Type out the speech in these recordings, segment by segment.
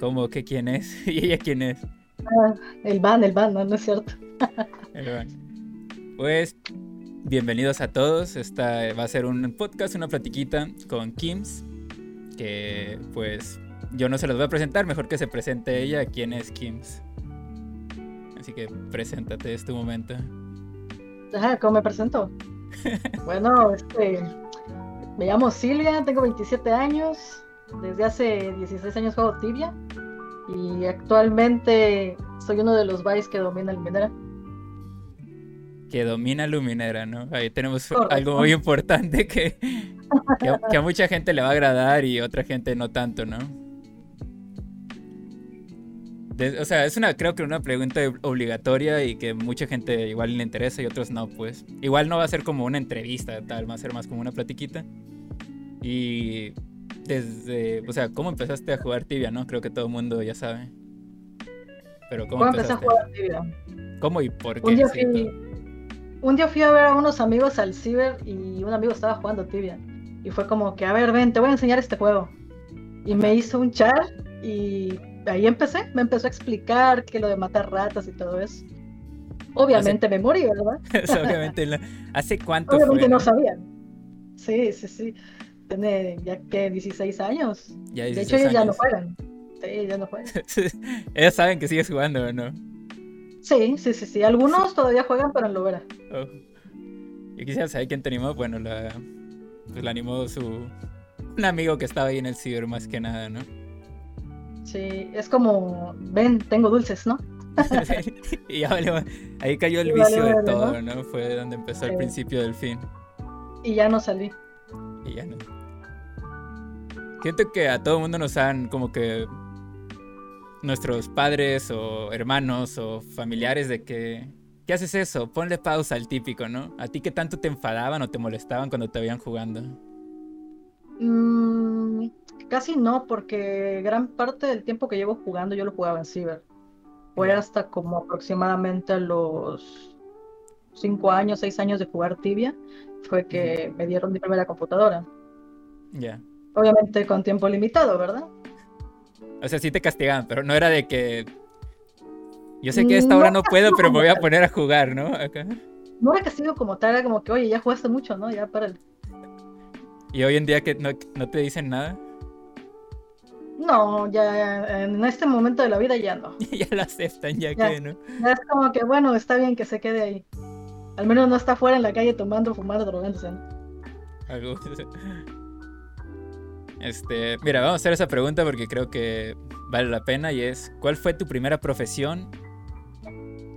¿Cómo? ¿Qué quién es? ¿Y ella quién es? Ah, el van, el van, no, no es cierto. El van. Pues bienvenidos a todos. Esta va a ser un podcast, una platiquita con Kims. Que pues yo no se los voy a presentar, mejor que se presente ella. ¿Quién es Kims? Así que preséntate, es tu momento. Ajá, ¿cómo me presento? bueno, este, me llamo Silvia, tengo 27 años. Desde hace 16 años juego tibia. Y actualmente soy uno de los Vice que domina Luminera. Que domina Luminera, ¿no? Ahí tenemos algo muy importante que, que, a mucha gente le va a agradar y otra gente no tanto, ¿no? o sea, es una, creo que una pregunta obligatoria y que mucha gente igual le interesa y otros no, pues. Igual no va a ser como una entrevista, tal, va a ser más como una platiquita. Y desde, o sea, ¿cómo empezaste a jugar tibia, no? Creo que todo el mundo ya sabe. Pero ¿cómo, empecé a jugar tibia? ¿Cómo y por qué? Un día, fui, un día fui a ver a unos amigos al ciber y un amigo estaba jugando tibia. Y fue como que, a ver, ven, te voy a enseñar este juego. Y me hizo un chat y ahí empecé, me empezó a explicar que lo de matar ratas y todo eso. Obviamente me morí, ¿verdad? obviamente, ¿hace cuánto Obviamente no sabía. Sí, sí, sí. Tiene ya que 16 años. de hecho, ellos ya no juegan. Sí, ya no juegan. ellos saben que sigues jugando, ¿o no? Sí, sí, sí, sí. Algunos todavía juegan, pero en lo verá. Oh. Yo quisiera saber quién te animó. Bueno, la, pues la animó su... Un amigo que estaba ahí en el ciber más que nada, ¿no? Sí, es como, ven, tengo dulces, ¿no? y ya ahí cayó el vicio de todo, ¿no? Fue donde empezó el principio del fin. Y ya no salí. Y ya no. Siento que a todo el mundo nos han como que nuestros padres o hermanos o familiares de que ¿qué haces eso? Ponle pausa al típico, ¿no? ¿A ti qué tanto te enfadaban o te molestaban cuando te veían jugando? Mm, casi no, porque gran parte del tiempo que llevo jugando yo lo jugaba en Ciber. Fue hasta como aproximadamente a los 5 años, 6 años de jugar tibia, fue que me dieron mi primera computadora. Ya. Obviamente con tiempo limitado, ¿verdad? O sea, sí te castigaban, pero no era de que. Yo sé que a esta hora no puedo, pero me voy a poner a jugar, ¿no? No era castigo como tal, era como que, oye, ya jugaste mucho, ¿no? Ya para el. ¿Y hoy en día que no, no te dicen nada? No, ya en este momento de la vida ya no. ya lo aceptan, ya, que no. Ya es como que, bueno, está bien que se quede ahí. Al menos no está fuera en la calle tomando, fumando, drogándose. Algo. Este, mira, vamos a hacer esa pregunta porque creo que vale la pena y es, ¿cuál fue tu primera profesión?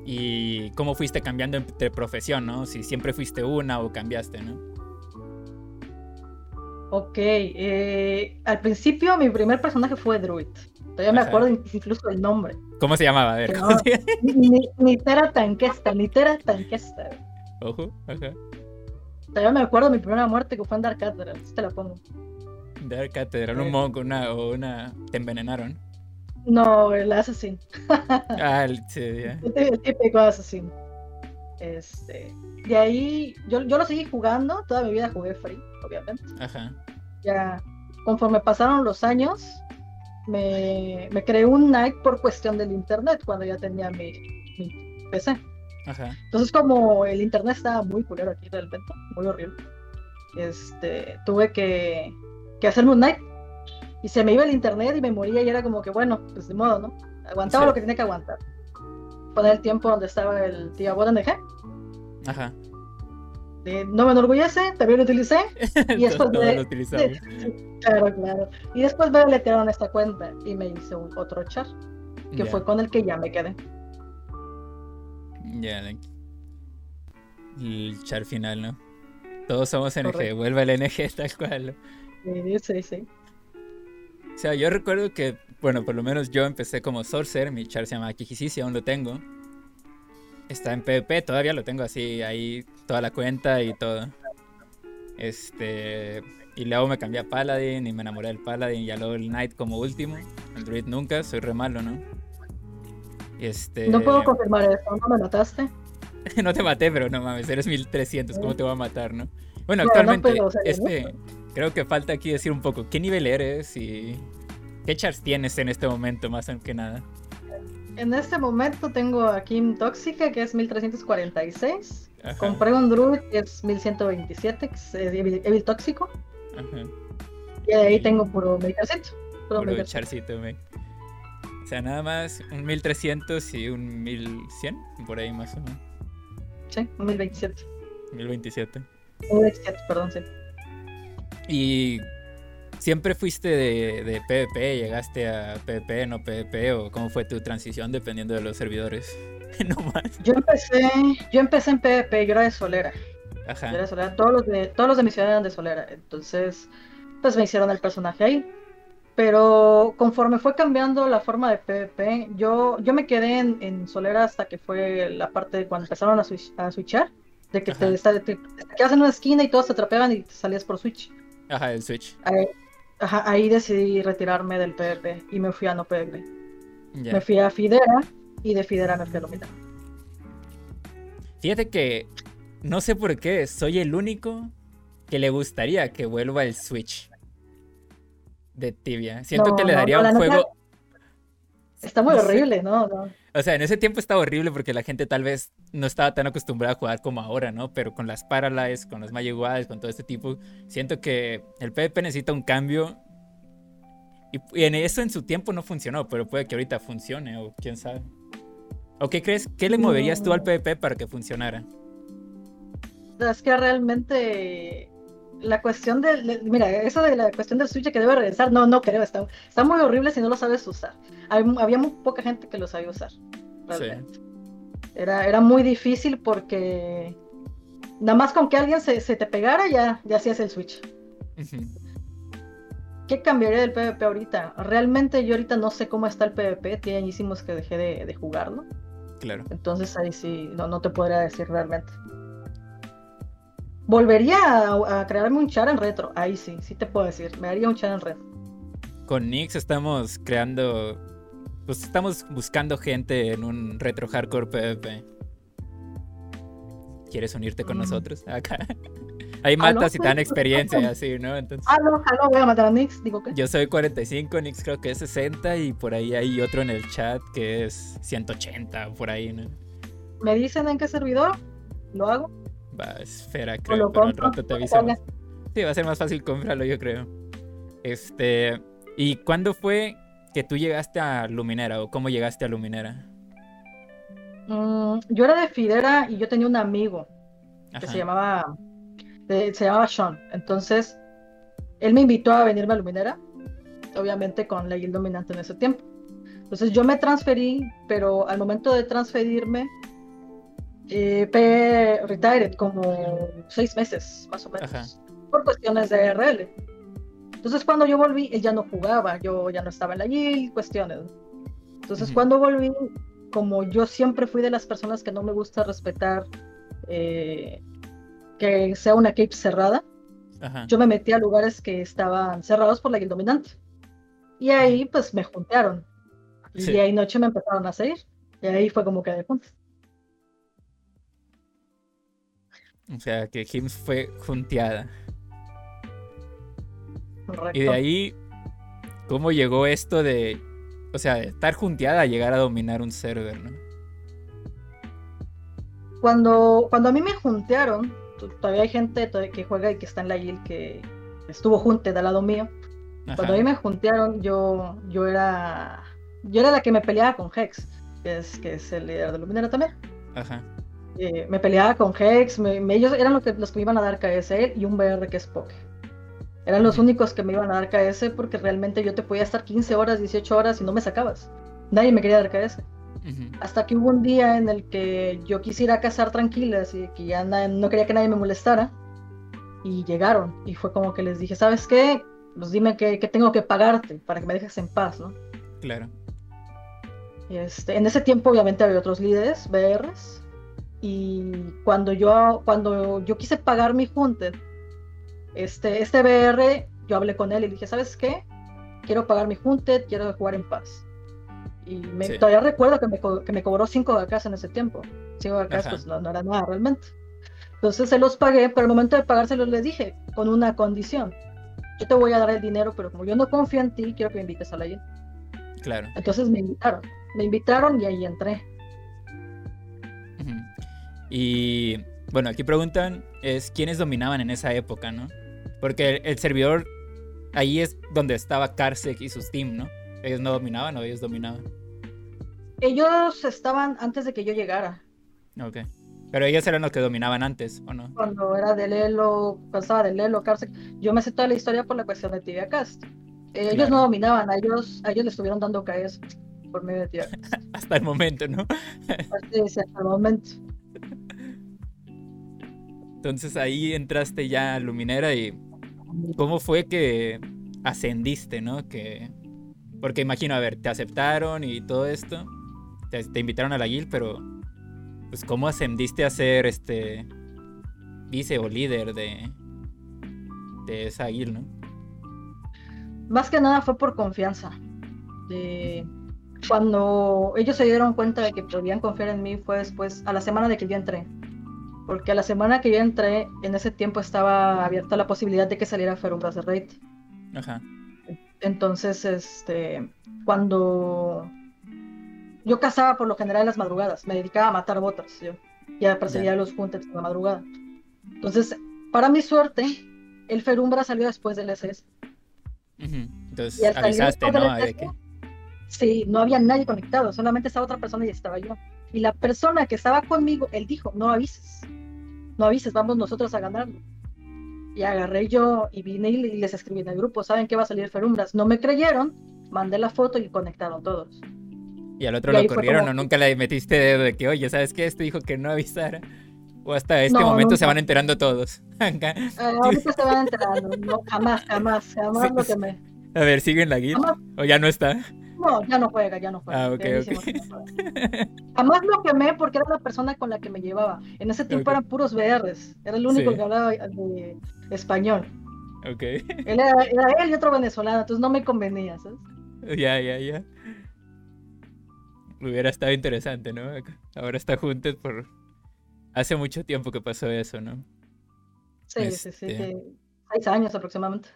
Y cómo fuiste cambiando de profesión, ¿no? Si siempre fuiste una o cambiaste, ¿no? Ok, eh, al principio mi primer personaje fue Druid. Todavía me acuerdo incluso el nombre. ¿Cómo se llamaba? A ver. No, Nitera Tanquesta, Nitera Tanquesta. Ojo, ajá. Todavía me acuerdo de mi primera muerte que fue en Dark Cathedral, te la pongo. Dark Cathedral, un monk una, o una... ¿Te envenenaron? No, el Assassin. ah, el, sí, el típico Assassin. Este... De ahí, yo, yo lo seguí jugando, toda mi vida jugué Free, obviamente. Ajá. Ya, conforme pasaron los años, me, me creé un Night por cuestión del internet, cuando ya tenía mi, mi PC. Entonces, como el internet estaba muy culero aquí realmente, muy horrible, este, tuve que, que hacerme un night. Y se me iba el internet y me moría y era como que, bueno, pues de modo, ¿no? Aguantaba lo que tenía que aguantar. Poner el tiempo donde estaba el tío NG. Ajá. no me enorgullece, también lo utilicé. Y después me... lo claro, claro. Y después me letearon esta cuenta y me hice un otro chat, que fue con el que ya me quedé. Ya, el char final, ¿no? Todos somos NG, vuelve el NG tal cual. Sí, sí, sí. O sea, yo recuerdo que, bueno, por lo menos yo empecé como Sorcerer, mi char se llama Kijisisi, aún lo tengo. Está en PvP, todavía lo tengo así, ahí toda la cuenta y todo. Este. Y luego me cambié a Paladin y me enamoré del Paladin y ya luego el Knight como último. El Druid nunca, soy re malo, ¿no? Este... No puedo confirmar eso, ¿no me mataste? no te maté, pero no mames, eres 1300, ¿cómo te voy a matar, no? Bueno, actualmente, este, creo que falta aquí decir un poco, ¿qué nivel eres? Y ¿Qué chars tienes en este momento, más que nada? En este momento tengo a Kim Tóxica, que es 1346. Compré un Druid, que es 1127, que es Evil, Tóxico. Ajá. Y ahí tengo puro Medicarcito. Puro, puro charcito, me. O sea, nada más un 1300 y un 1100, por ahí más o menos. Sí, un 1027. 1027. 1027, perdón, sí. Y ¿Siempre fuiste de, PvP? ¿Llegaste a PvP, no PvP? ¿O cómo fue tu transición dependiendo de los servidores? no más. Yo empecé, yo empecé en PvP, yo era de Solera. Ajá. Yo era de Solera. Todos los de, todos los de mi ciudad eran de Solera. Entonces, pues me hicieron el personaje ahí. Pero conforme fue cambiando la forma de PvP, yo, yo me quedé en, Solera hasta que fue la parte de cuando empezaron a, a switchar. De que te, te, te, quedas en una esquina y todos te atrapeaban y te salías por Switch. Ajá, el Switch ahí decidí retirarme del PvP y me fui a no PvP. Me fui a Fidera y de Fidera me fui a Lumina. Fíjate que no sé por qué, soy el único que le gustaría que vuelva el Switch de Tibia. Siento que le daría un juego. Está muy horrible, ¿no? ¿no? O sea, en ese tiempo estaba horrible porque la gente tal vez no estaba tan acostumbrada a jugar como ahora, ¿no? Pero con las Paralyze, con los Magic con todo este tipo, siento que el PvP necesita un cambio. Y, en eso en su tiempo no funcionó, pero puede que ahorita funcione, o quién sabe. ¿O qué crees? ¿Qué le moverías tú al PvP para que funcionara? Es que realmente la cuestión del, mira, eso de la cuestión del Switch que debe regresar, no, no creo, está, está muy horrible si no lo sabes usar. había muy poca gente que lo sabía usar. Realmente. Era, era muy difícil porque nada más con que alguien se, te pegara ya, ya hacías el Switch. ¿Qué cambiaría del PvP ahorita? Realmente yo ahorita no sé cómo está el PvP, tiene añísimos que dejé de, de jugarlo. Claro. Entonces ahí sí, no, no te podría decir realmente. Volvería a, crearme un char en retro. Ahí sí, sí te puedo decir. Me haría un char en retro. Con Nix estamos creando. Pues estamos buscando gente en un retro hardcore PvP. ¿Quieres unirte con mm. nosotros? Acá. Ahí matas y te dan experiencia, así, ¿no? Entonces, no, ah, voy a matar a Nix, digo que. Yo soy 45, Nix creo que es 60 y por ahí hay otro en el chat que es 180, por ahí, ¿no? ¿Me dicen en qué servidor? ¿Lo hago? Va, esfera, creo, pero al rato te avisamos. Sí, va a ser más fácil comprarlo, yo creo. Este. ¿Y cuándo fue que tú llegaste a Luminera o cómo llegaste a Luminera? Mm, yo era de Fidera y yo tenía un amigo que se llamaba se llamaba Sean. Entonces, él me invitó a venirme a Luminera, obviamente con la guild dominante en ese tiempo. Entonces yo me transferí, pero al momento de transferirme eh, retired como seis meses, más o menos, por cuestiones de RL. Entonces cuando yo volví, él ya no jugaba, yo ya no estaba en la guild, cuestiones. Entonces cuando volví, como yo siempre fui de las personas que no me gusta respetar eh, que sea una cape cerrada, yo me metí a lugares que estaban cerrados por la guild dominante. Y ahí pues me juntaron. Y ahí noche me empezaron a seguir. Y ahí fue como que de puntos. O sea, que Hims fue junteada. Y de ahí, ¿cómo llegó esto de, o sea, de estar junteada a llegar a dominar un server, ¿no? Cuando, cuando a mí me juntearon, todavía hay gente que juega y que está en la guild que estuvo junte del lado mío. Cuando a mí me juntearon, yo, yo era yo era la que me peleaba con Hex, que es, que es el líder de Luminera también. Ajá. Eh, me peleaba con Hex, ellos eran los que, los que me iban a dar KS y un BR que es Poke. Eran los únicos que me iban a dar KS porque realmente yo te podía estar 15 horas, 18 horas y no me sacabas. Nadie me quería dar KS. Hasta que hubo un día en el que yo quisiera cazar tranquilas y que ya no quería que nadie me molestara. Y llegaron. Y fue como que les dije, ¿sabes qué? Pues dime que, tengo que pagarte para que me dejes en paz, ¿no? Claro. Este, en ese tiempo obviamente había otros líderes, BRs, y cuando yo, cuando yo quise pagar mi Hunted, este, este BR, yo hablé con él y dije, ¿sabes qué? Quiero pagar mi Hunted, quiero jugar en paz. Y me, todavía recuerdo que me, que me cobró 5 vacas en ese tiempo. 5 vacas pues no, era nada realmente. Entonces se los pagué, pero al momento de pagárselos les dije, con una condición. yo te voy a dar el dinero, pero como yo no confío en ti, quiero que me invites a la guild. Claro. Entonces me invitaron, me invitaron y ahí entré. Y bueno, aquí preguntan es quiénes dominaban en esa época, ¿no? Porque el, servidor ahí es donde estaba Karsek y sus team, ¿no? Ellos no dominaban o ellos dominaban. Ellos estaban antes de que yo llegara. Ok. Pero ellos eran los que dominaban antes, ¿o no? Cuando era de Lelo, cuando estaba de Lelo, Karsek, yo me sé toda la historia por la cuestión de Tibia Cast. ellos no dominaban, a ellos, a ellos le estuvieron dando KS por medio de Tibia hasta el momento, ¿no? sí, hasta el momento. Entonces ahí entraste ya a Luminera y ¿cómo fue que ascendiste, no? Que porque imagino, a ver, te aceptaron y todo esto, te, invitaron a la guild, pero pues cómo ascendiste a ser este vice o líder de de esa guild, ¿no? Más que nada fue por confianza. cuando ellos se dieron cuenta de que podían confiar en mí fue después, a la semana de que yo entré porque a la semana que yo entré, en ese tiempo estaba abierta la posibilidad de que saliera Ferumbras de Raid. Ajá. Entonces, este, cuando yo cazaba por lo general en las madrugadas, me dedicaba a matar botas, yo ya perseguía los juntes en la madrugada. Entonces, para mi suerte, el Ferumbra salió después del SS. Entonces, avisaste, ¿no? Sí, no había nadie conectado, solamente estaba otra persona y estaba yo. Y la persona que estaba conmigo, él dijo, no avises, no avises, vamos nosotros a ganarlo. Y agarré yo y vine y les escribí en el grupo, ¿saben qué va a salir Ferumbras? No me creyeron, mandé la foto y conectaron todos. ¿Y al otro lo corrieron o nunca le metiste dedo de que, oye, ¿sabes qué? Este dijo que no avisara. O hasta este momento se van enterando todos. Ah, ahorita se van enterando. No, jamás, jamás, jamás lo que me. A ver, ¿sigue en la guía? ¿O ya no está? No, ya no juega, ya no juega. Ah, ok, Jamás lo quemé porque era la persona con la que me llevaba. En ese tiempo eran puros VRs. Era el único que hablaba de español. Ok. Él era, él y otro venezolano, entonces no me convenía, ¿sabes? Ya, ya, ya. Hubiera estado interesante, ¿no? Ahora está juntos por... Hace mucho tiempo que pasó eso, ¿no? Sí, sí, sí. Este seis años aproximadamente.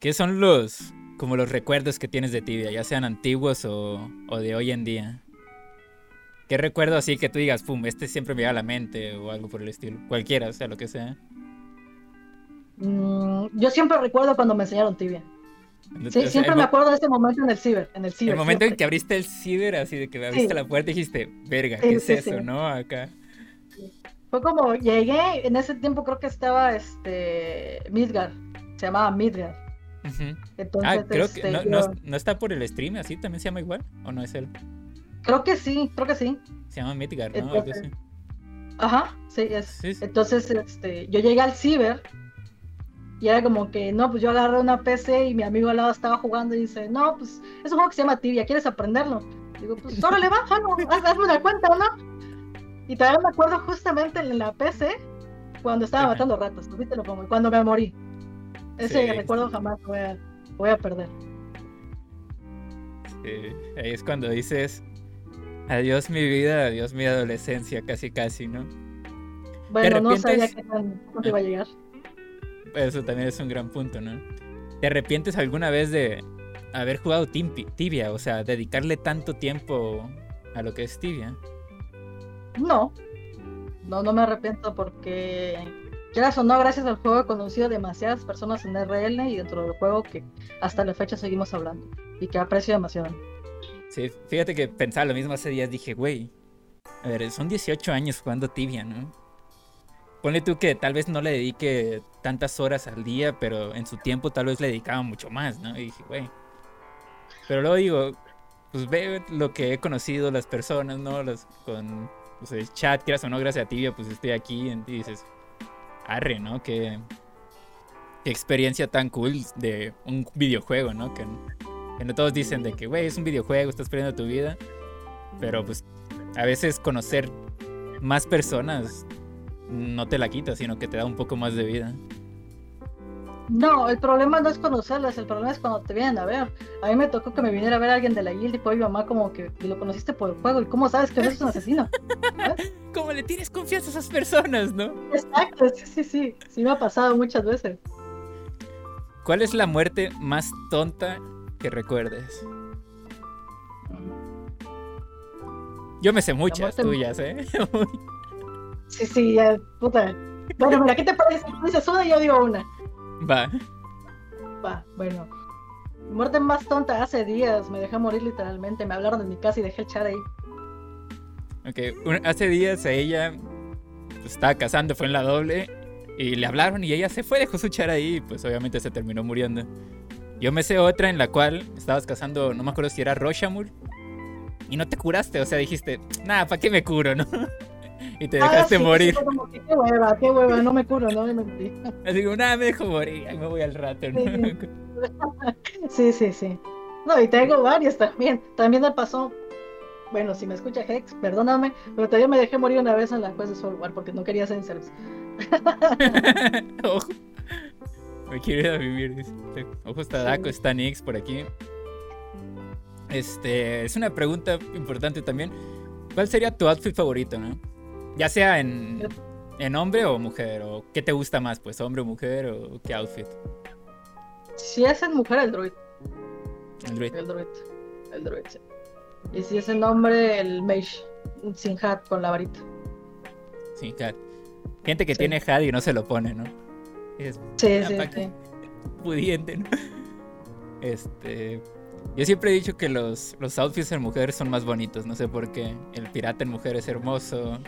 ¿Qué son los como los recuerdos que tienes de Tibia, ya sean antiguos o, de hoy en día. ¿Qué recuerdo así que tú digas, pum, este siempre me llega a la mente o algo por el estilo? Cualquiera, o sea, lo que sea. Mm, yo siempre recuerdo cuando me enseñaron Tibia. Sí, siempre me acuerdo de ese momento en el ciber, en el ciber. El momento en que abriste el ciber, así de que me abriste la puerta y dijiste, verga, ¿qué es eso, no? Acá. Fue como, llegué, en ese tiempo creo que estaba, este, Midgar, se llamaba Midgar ah, creo que este, no, está por el stream, así también se llama igual, o no es él. Creo que sí, creo que sí. Se llama Midgar, ¿no? Ajá, sí, es. Entonces, este, yo llegué al ciber y era como que, no, pues yo agarré una PC y mi amigo al lado estaba jugando y dice, no, pues es un juego que se llama Tibia, ¿quieres aprenderlo? Digo, pues órale, va, hazme una cuenta, ¿no? Y todavía me acuerdo justamente en la PC cuando estaba matando ratas, cuando me morí. Ese recuerdo jamás voy a, voy a perder. ahí es cuando dices, adiós mi vida, adiós mi adolescencia, casi casi, ¿no? Bueno, no sabía que tan iba a llegar. Eso también es un gran punto, ¿no? ¿Te arrepientes alguna vez de haber jugado Tibia? O sea, dedicarle tanto tiempo a lo que es Tibia. No, no, no me arrepiento porque Quieras o no, gracias al juego he conocido demasiadas personas en RL y dentro del juego que hasta la fecha seguimos hablando y que aprecio demasiado. Sí, fíjate que pensaba lo mismo hace días, dije, güey, a ver, son 18 años jugando tibia, ¿no? Ponle tú que tal vez no le dedique tantas horas al día, pero en su tiempo tal vez le dedicaba mucho más, ¿no? Y dije, güey. Pero luego digo, pues veo lo que he conocido, las personas, ¿no? Los, con pues, el chat, quieras o no, gracias a tibia, pues estoy aquí y dices, arre, ¿no? Qué, experiencia tan cool de un videojuego, ¿no? Que, no todos dicen de que, güey, es un videojuego, estás perdiendo tu vida. Pero pues a veces conocer más personas no te la quita, sino que te da un poco más de vida. No, el problema no es conocerlas, el problema es cuando te vienen a ver. A mí me tocó que me viniera a ver alguien de la guild y fue mi mamá como que lo conociste por el juego y cómo sabes que no es un asesino. como le tienes confianza a esas personas, ¿no? Exacto, sí, sí, sí. Sí me ha pasado muchas veces. ¿Cuál es la muerte más tonta que recuerdes? Yo me sé muchas tuyas, ¿eh? sí, sí, ya, puta. Bueno, mira, ¿qué te parece? Tú dices una y yo digo una. Va. Va, bueno. Muerte más tonta, hace días me dejé morir literalmente. Me hablaron en mi casa y dejé el chat ahí. Ok, hace días a ella estaba casando, fue en la doble. Y le hablaron y ella se fue, dejó su char ahí y pues obviamente se terminó muriendo. Yo me sé otra en la cual estabas casando, no me acuerdo si era Roshamul y no te curaste, o sea, dijiste, nada, ¿para qué me curo, no? y te dejaste ah, morir. qué hueva, qué hueva, no me curo, no me metí. Así como, nada, me dejo morir, ahí me voy al rato, ¿no? Sí, sí, sí. No, y tengo varias también. También me pasó, bueno, si me escucha Hex, perdóname, pero todavía me dejé morir una vez en la juez de Software porque no quería hacer service. Ojo. Me quiero ir a vivir. Ojo, está Daco, está Nix por aquí. Este, es una pregunta importante también. ¿Cuál sería tu outfit favorito, no? Ya sea en, en hombre o mujer, o qué te gusta más, pues, hombre o mujer, o qué outfit. Si es en mujer, el druid. El druid. El druid. El druid, sí. Y si es en hombre, el mage. Sin hat, con la varita. Sin hat. Gente que tiene hat y no se lo pone, ¿no? Es sí, sí, sí. Pudiente, ¿no? Este. Yo siempre he dicho que los, los outfits en mujer son más bonitos, no sé por qué. El pirata en mujer es hermoso.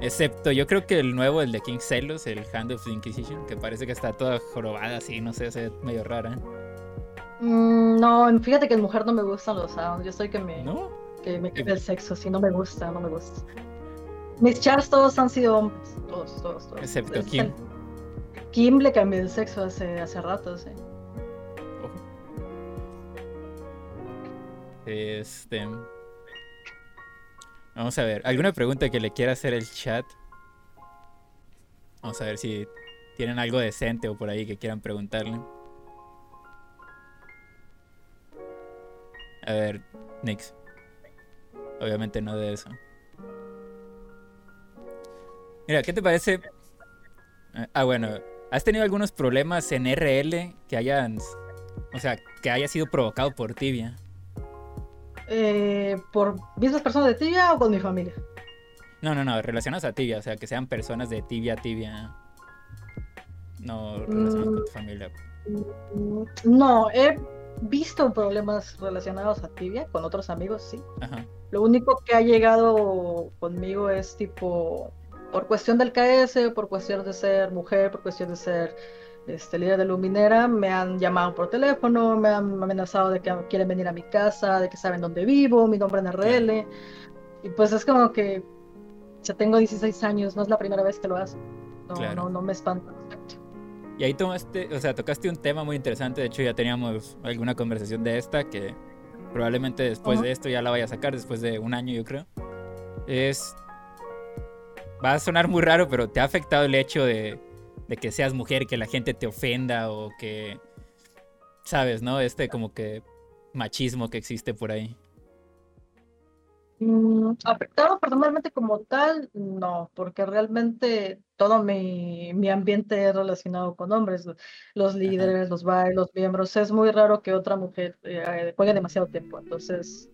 Excepto, yo creo que el nuevo, el de King Celos, el Hand of the Inquisition, que parece que está toda jorobada así, no sé, es medio rara. Mm, no, fíjate que en mujer no me gustan los sounds. Yo soy que me. ¿No? Que me quede el sexo, sí, no me gusta, no me gusta. Mis chars todos han sido hombres, todos, todos, todos. Excepto Kim. Kim le cambié el sexo hace, hace rato, sí. Este. Vamos a ver, ¿alguna pregunta que le quiera hacer el chat? Vamos a ver si tienen algo decente o por ahí que quieran preguntarle. A ver, Nix. Obviamente no de eso. Mira, ¿qué te parece? Ah, bueno, ¿has tenido algunos problemas en RL que hayan, o sea, que haya sido provocado por tibia? Eh, ¿Por mismas personas de tibia o con mi familia? No, no, no, relacionados a tibia, o sea, que sean personas de tibia a tibia. No relacionados con tu mm, familia. No, he visto problemas relacionados a tibia con otros amigos, sí. Lo único que ha llegado conmigo es tipo por cuestión del KS, por cuestión de ser mujer, por cuestión de ser este, líder de Luminera, me han llamado por teléfono, me han amenazado de que quieren venir a mi casa, de que saben dónde vivo, mi nombre en RL. Y pues es como que ya tengo 16 años, no es la primera vez que lo hago. No, no, no me espanta. Y ahí tomaste, o sea, tocaste un tema muy interesante. De hecho, ya teníamos alguna conversación de esta que probablemente después de esto ya la vaya a sacar, después de un año, yo creo. Es. Va a sonar muy raro, pero ¿te ha afectado el hecho de de que seas mujer, que la gente te ofenda o que, sabes, ¿no? Este como que machismo que existe por ahí. Mm, afectado personalmente como tal, no, porque realmente todo mi, mi ambiente es relacionado con hombres, los líderes, los bailes, los miembros. Es muy raro que otra mujer eh, juegue demasiado tiempo. Entonces,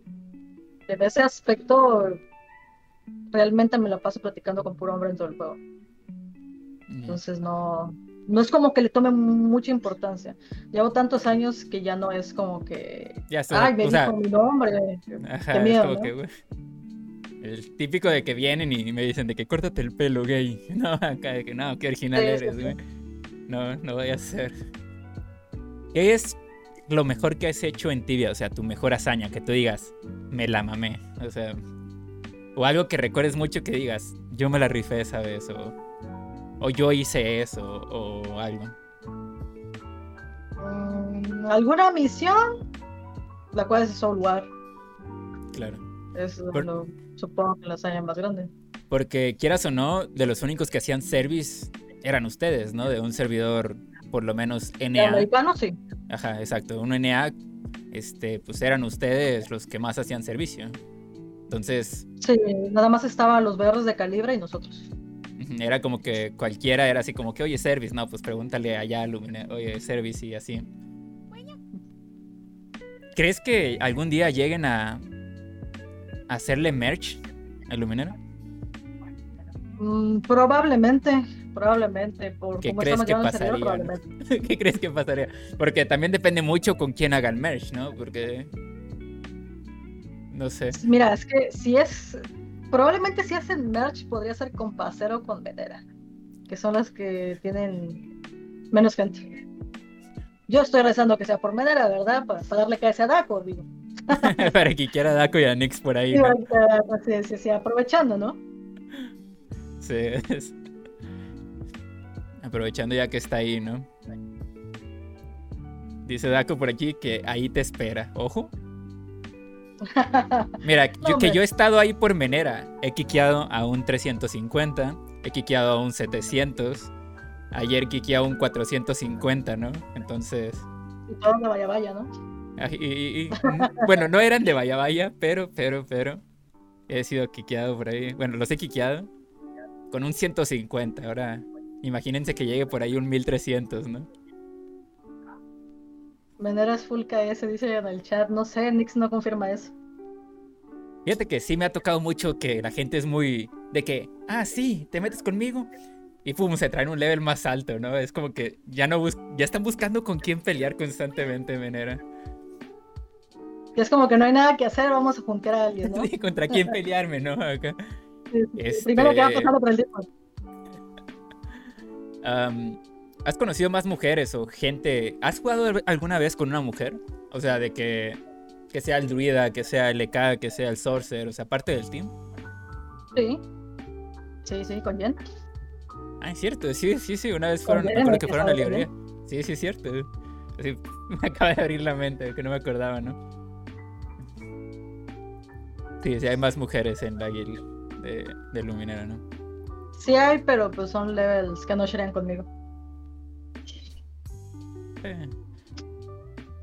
en ese aspecto, realmente me la paso platicando con puro hombre en todo el juego. Entonces no, no es como que le tome mucha importancia. Llevo tantos años que ya no es como que. Ya Ay, me dijo mi nombre. Qué miedo. el típico de que vienen y me dicen de que córtate el pelo, gay. No, acá de que no, qué original eres, güey. No, no voy a ser. ¿Qué es lo mejor que has hecho en tibia? O sea, tu mejor hazaña, que tú digas, me la mamé. O sea, o algo que recuerdes mucho que digas, yo me la rifé esa vez, o o yo hice eso o algo. Mm, ¿Alguna misión? La cual es Soul War. Claro. Es lo, supongo que la hazaña más grande. Porque quieras o no, de los únicos que hacían service eran ustedes, ¿no? De un servidor, por lo menos NA. americano, sí. Ajá, exacto. Un NA, este, pues eran ustedes los que más hacían servicio. Entonces. Sí, nada más estaban los BRs de calibre y nosotros. Era como que cualquiera era así como que, oye, service, no, pues pregúntale allá a oye, service y así. ¿Crees que algún día lleguen a, hacerle merch a Luminera? Mm, probablemente, probablemente. Por ¿Qué crees que pasaría? ¿Qué crees que pasaría? Porque también depende mucho con quién haga el merch, ¿no? Porque. No sé. Mira, es que si es. Probablemente si hacen merch podría ser con Pacero o con Venera. Que son las que tienen menos gente. Yo estoy rezando que sea por Venera, ¿verdad? Para, darle cabeza a Daco, digo. para que quiera Daco y a Nix por ahí. Sí, sí, sí, aprovechando, ¿no? Aprovechando ya que está ahí, ¿no? Dice Daco por aquí que ahí te espera. Ojo. Mira, yo, que yo he estado ahí por Menera. He quiqueado a un 350. He quiqueado a un 700. Ayer quiqueé a un 450, ¿no? Entonces. Y todos de Vaya Vaya, ¿no? bueno, no eran de Vaya Vaya, pero, pero, pero. He sido quiqueado por ahí. Bueno, los he quiqueado con un 150. Ahora, imagínense que llegue por ahí un 1300, ¿no? Veneras full KS, dice en el chat. No sé, Nix no confirma eso. Fíjate que sí me ha tocado mucho que la gente es muy de que, ah, sí, te metes conmigo. Y pum, se traen un level más alto, ¿no? Es como que ya no ya están buscando con quién pelear constantemente, Venera. Y es como que no hay nada que hacer, vamos a juntar a alguien, ¿no? sí, contra quién pelearme, ¿no? Acá. Este, Primero que va pasando por el tiempo. ¿Has conocido más mujeres o gente? ¿Has jugado alguna vez con una mujer? O sea, de que, que sea el druida, que sea el EK, que sea el sorcerer, o sea, parte del team. Sí. Sí, sí, con Jen. Ah, es cierto, sí, sí, sí, una vez fueron, me acuerdo que fueron a la librería. Sí, sí, es cierto. me acaba de abrir la mente, que no me acordaba, ¿no? Sí, sí, hay más mujeres en la guild de, de Luminera, ¿no? Sí hay, pero pues son levels que no serían conmigo.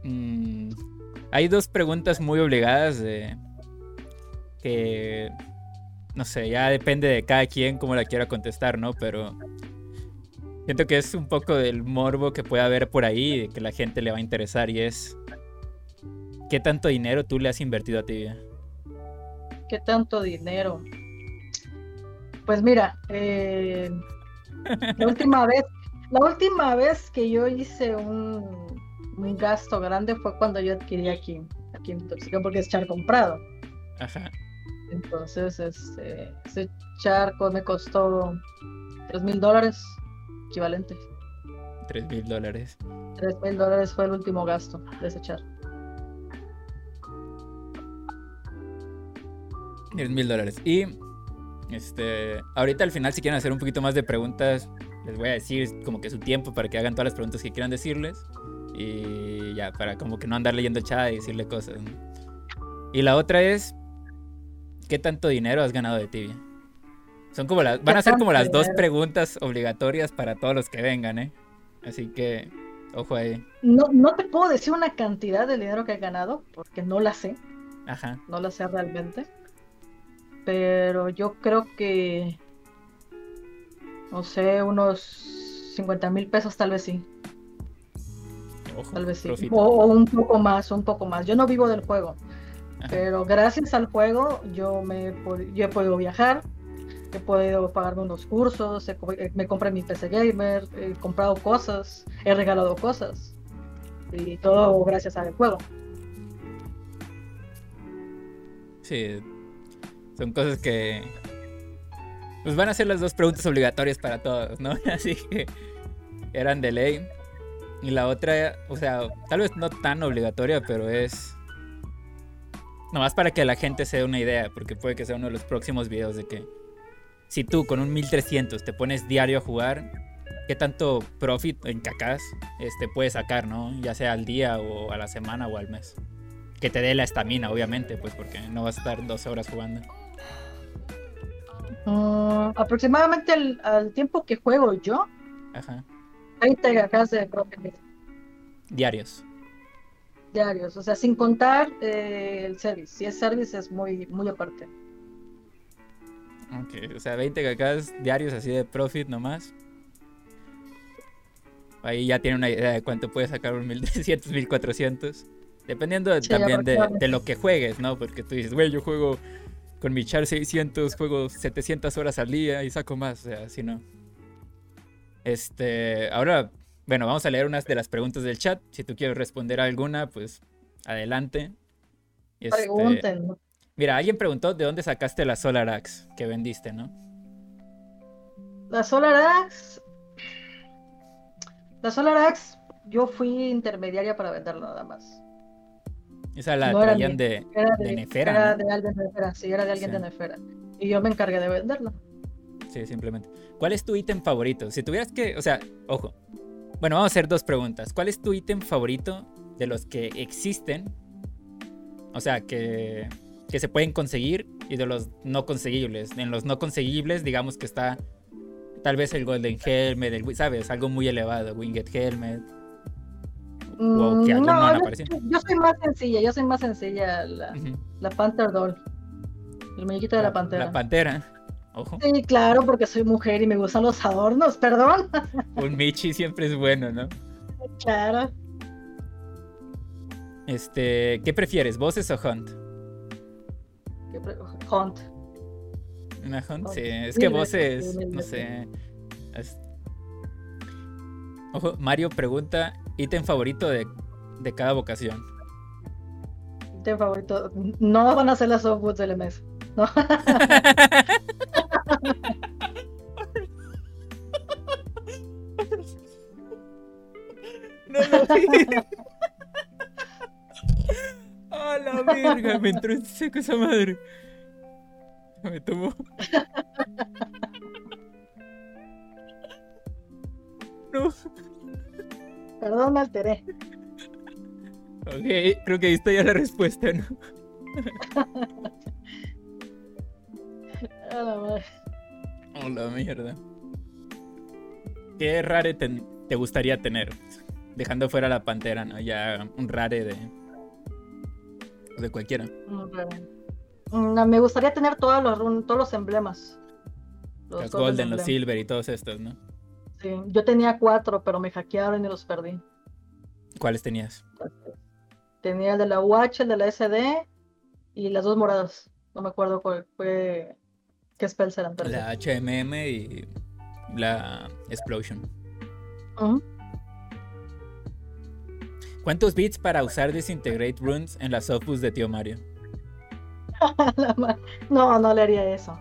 Mm, hay dos preguntas muy obligadas de que no sé, ya depende de cada quien cómo la quiera contestar, ¿no? Pero siento que es un poco del morbo que puede haber por ahí, que la gente le va a interesar y es ¿qué tanto dinero tú le has invertido a ti? ¿Qué tanto dinero? Pues mira, eh, la última vez, la última vez que yo hice un, gasto grande fue cuando yo adquirí aquí, aquí en porque es char comprado. Ajá. Entonces, este, ese charco me costó 3 mil dólares equivalente. 3 mil dólares. 3 mil dólares fue el último gasto de ese charco. 10 mil dólares. Y este, ahorita al final, si quieren hacer un poquito más de preguntas, les voy a decir como que su tiempo para que hagan todas las preguntas que quieran decirles. Y ya, para como que no andar leyendo chat y decirle cosas. Y la otra es, ¿qué tanto dinero has ganado de tibia? Son como las, van a ser como las dos preguntas obligatorias para todos los que vengan, ¿eh? Así que, ojo ahí. No, no te puedo decir una cantidad de dinero que he ganado, porque no la sé. Ajá. No la sé realmente pero yo creo que, no sé, unos 50 mil pesos tal vez sí. tal vez sí. O, un poco más, un poco más. Yo no vivo del juego, pero gracias al juego yo, me, yo he podido viajar, he podido pagarme unos cursos, me compré mi PC Gamer, he comprado cosas, he regalado cosas. Y todo gracias al juego. Sí, son cosas que. Pues van a ser las dos preguntas obligatorias para todos, ¿no? Así que eran de ley. Y la otra, o sea, tal vez no tan obligatoria, pero es. Nomás para que la gente se dé una idea, porque puede que sea uno de los próximos videos de que. Si tú con un 1300 te pones diario a jugar, ¿qué tanto profit en cacas este, puedes sacar, no? Ya sea al día o a la semana o al mes. Que te dé la estamina, obviamente, pues porque no vas a estar 12 horas jugando. Mm, aproximadamente al, tiempo que juego yo, Ajá. 20 de profit. Diarios. Diarios, o sea, sin contar eh, el service. Si es service es muy, muy aparte. Ok, o sea, 20 KKs diarios así de profit nomás. Ahí ya tiene una idea de cuánto puede sacar un 1300, 1400. Dependiendo también de, lo que juegues, ¿no? Porque tú dices, güey, yo juego con mi char 600, juego 700 horas al día y saco más. O sea, si no. Este, ahora, bueno, vamos a leer unas de las preguntas del chat. Si tú quieres responder a alguna, pues adelante. Este, Mira, alguien preguntó de dónde sacaste la Solar Axe que vendiste, ¿no? La Solar Axe la Solar Axe, yo fui intermediaria para venderla nada más. Esa la traían de, de, Nefera. Era de alguien de Nefera, sí, era de alguien de Nefera. Y yo me encargué de venderla. Sí, simplemente. ¿Cuál es tu ítem favorito? Si tuvieras que, o sea, ojo. Bueno, vamos a hacer dos preguntas. ¿Cuál es tu ítem favorito de los que existen? O sea, que, que se pueden conseguir y de los no conseguibles. En los no conseguibles, digamos que está Tal vez el Golden Helmet, el, ¿sabes? Algo muy elevado, Winged Helmet. Que mm, no, yo, soy más sencilla, yo soy más sencilla. La, la Panther Doll. El muñequito de la, pantera. La pantera. Ojo. Sí, claro, porque soy mujer y me gustan los adornos, perdón. Un Michi siempre es bueno, ¿no? Claro. Este, ¿qué prefieres, voces o Hunt? Hunt. Una hunt, sí. Es que voces, no sé. Ojo, Mario pregunta: ítem favorito de, de cada vocación. Ítem favorito. No van a ser las softwoods del mes. No. no lo vi. ¡A la verga! Me entró en seco esa madre. Me tuvo. No. Perdón, me alteré. Ok, creo que ahí está ya la respuesta, ¿no? A la madre. La mierda. ¿Qué rare te, te, gustaría tener? Dejando fuera la pantera, ¿no? Ya un rare de. de cualquiera. Rare. Mm, me gustaría tener todos los, todos los emblemas. Los, Golden, los Silver y todos estos, ¿no? Yo tenía cuatro, pero me hackearon y los perdí. ¿Cuáles tenías? Tenía el de la UH, el de la SD y las dos moradas. No me acuerdo cuál fue. ¿Qué spells eran? La HMM y la Explosion. ¿Cuántos bits para usar Disintegrate Runes en las softbus de Tío Mario? no, no le haría eso.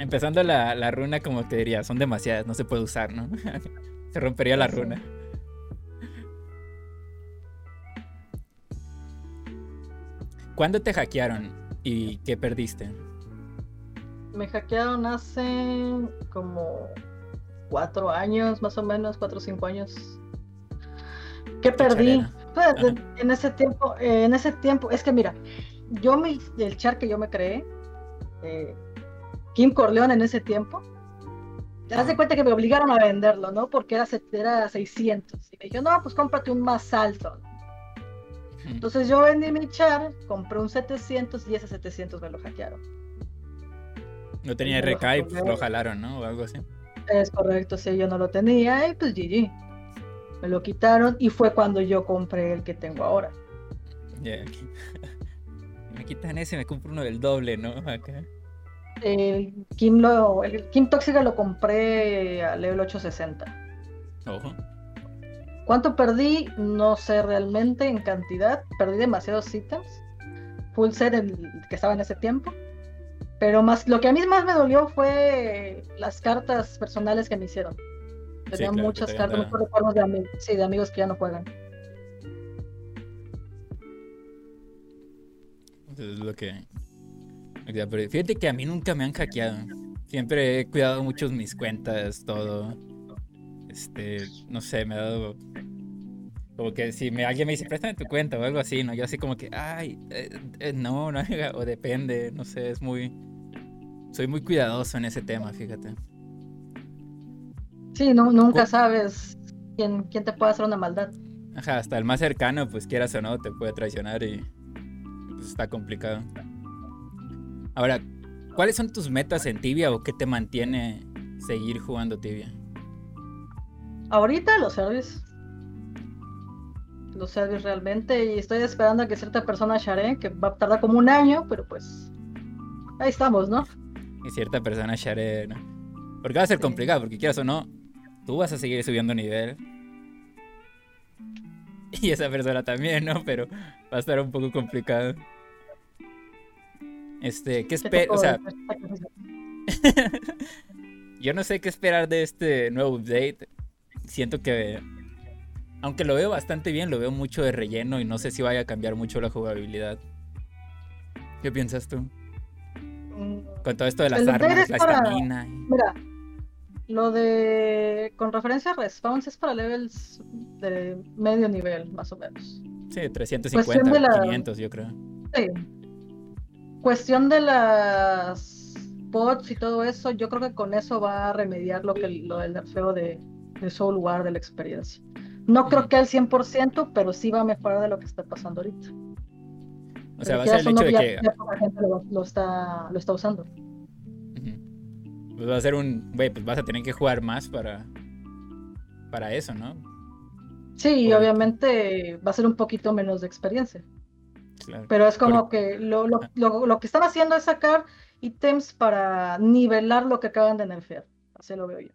Empezando la, runa, como te diría, son demasiadas, no se puede usar, ¿no? se rompería la runa. ¿Cuándo te hackearon y qué perdiste? Me hackearon hace como cuatro años, más o menos, cuatro o cinco años. ¿Qué, perdí? Pues, en ese tiempo, en ese tiempo, es que mira, yo me, el char que yo me creé, eh, Kim Corleone en ese tiempo, te das de cuenta que me obligaron a venderlo, ¿no? Porque era, era 600. Y me dijeron, no, pues cómprate un más alto. Entonces yo vendí mi char, compré un 700 y ese 700 me lo hackearon. No tenía RK y pues lo jalaron, ¿no? O algo así. Es correcto, sí, yo no lo tenía y pues GG. Me lo quitaron y fue cuando yo compré el que tengo ahora. Yeah quitan ese, me compro uno del doble, ¿no? El Kim, lo, el Kim Tóxica lo compré a level 860. Ojo. ¿Cuánto perdí? No sé realmente en cantidad. Perdí demasiados ítems. Full set el que estaba en ese tiempo. Pero más, lo que a mí más me dolió fue las cartas personales que me hicieron. Tenía muchas cartas, muchos recuerdos de, amigos, sí, de amigos que ya no juegan. es lo que... fíjate que a mí nunca me han hackeado. Siempre he cuidado mucho mis cuentas, todo. Este, no sé, me ha dado... Como que si me, alguien me dice, préstame tu cuenta o algo así, ¿no? Yo así como que, ay, eh, eh, no, no, o depende, no sé, es muy... Soy muy cuidadoso en ese tema, fíjate. Sí, no, nunca sabes quién, quién te puede hacer una maldad. Ajá, hasta el más cercano, pues quieras o no, te puede traicionar y pues está complicado. Ahora, ¿cuáles son tus metas en Tibia o qué te mantiene seguir jugando Tibia? Ahorita los service. Los service realmente. Y estoy esperando a que cierta persona share, que va a tardar como un año, pero pues. Ahí estamos, ¿no? Y cierta persona share, ¿no? Porque va a ser complicado, porque quieras o no, tú vas a seguir subiendo nivel. Y esa persona también, ¿no? Pero va a estar un poco complicado. Este, ¿qué espero? O sea, yo no sé qué esperar de este nuevo update siento que, aunque lo veo bastante bien, lo veo mucho de relleno y no sé si vaya a cambiar mucho la jugabilidad. ¿Qué piensas tú? Mm, con todo esto de las armas, la estamina. Mira, lo de. Con referencia a respawns es para levels de medio nivel, más o menos. Sí, 350, 500, yo creo. Sí. Cuestión de las bots y todo eso, yo creo que con eso va a remediar lo que lo del nerfeo de, de su lugar de la experiencia. No creo que al 100%, pero sí va a mejorar de lo que está pasando ahorita. O sea, va a ser el hecho de que... La gente lo, está, lo está usando. Pues va a ser un... Güey, pues vas a tener que jugar más para... Para eso, ¿no? Sí, obviamente va a ser un poquito menos de experiencia. Claro. Pero es como que lo, lo, lo, lo, que están haciendo es sacar ítems para nivelar lo que acaban de nerfear. Así lo veo yo.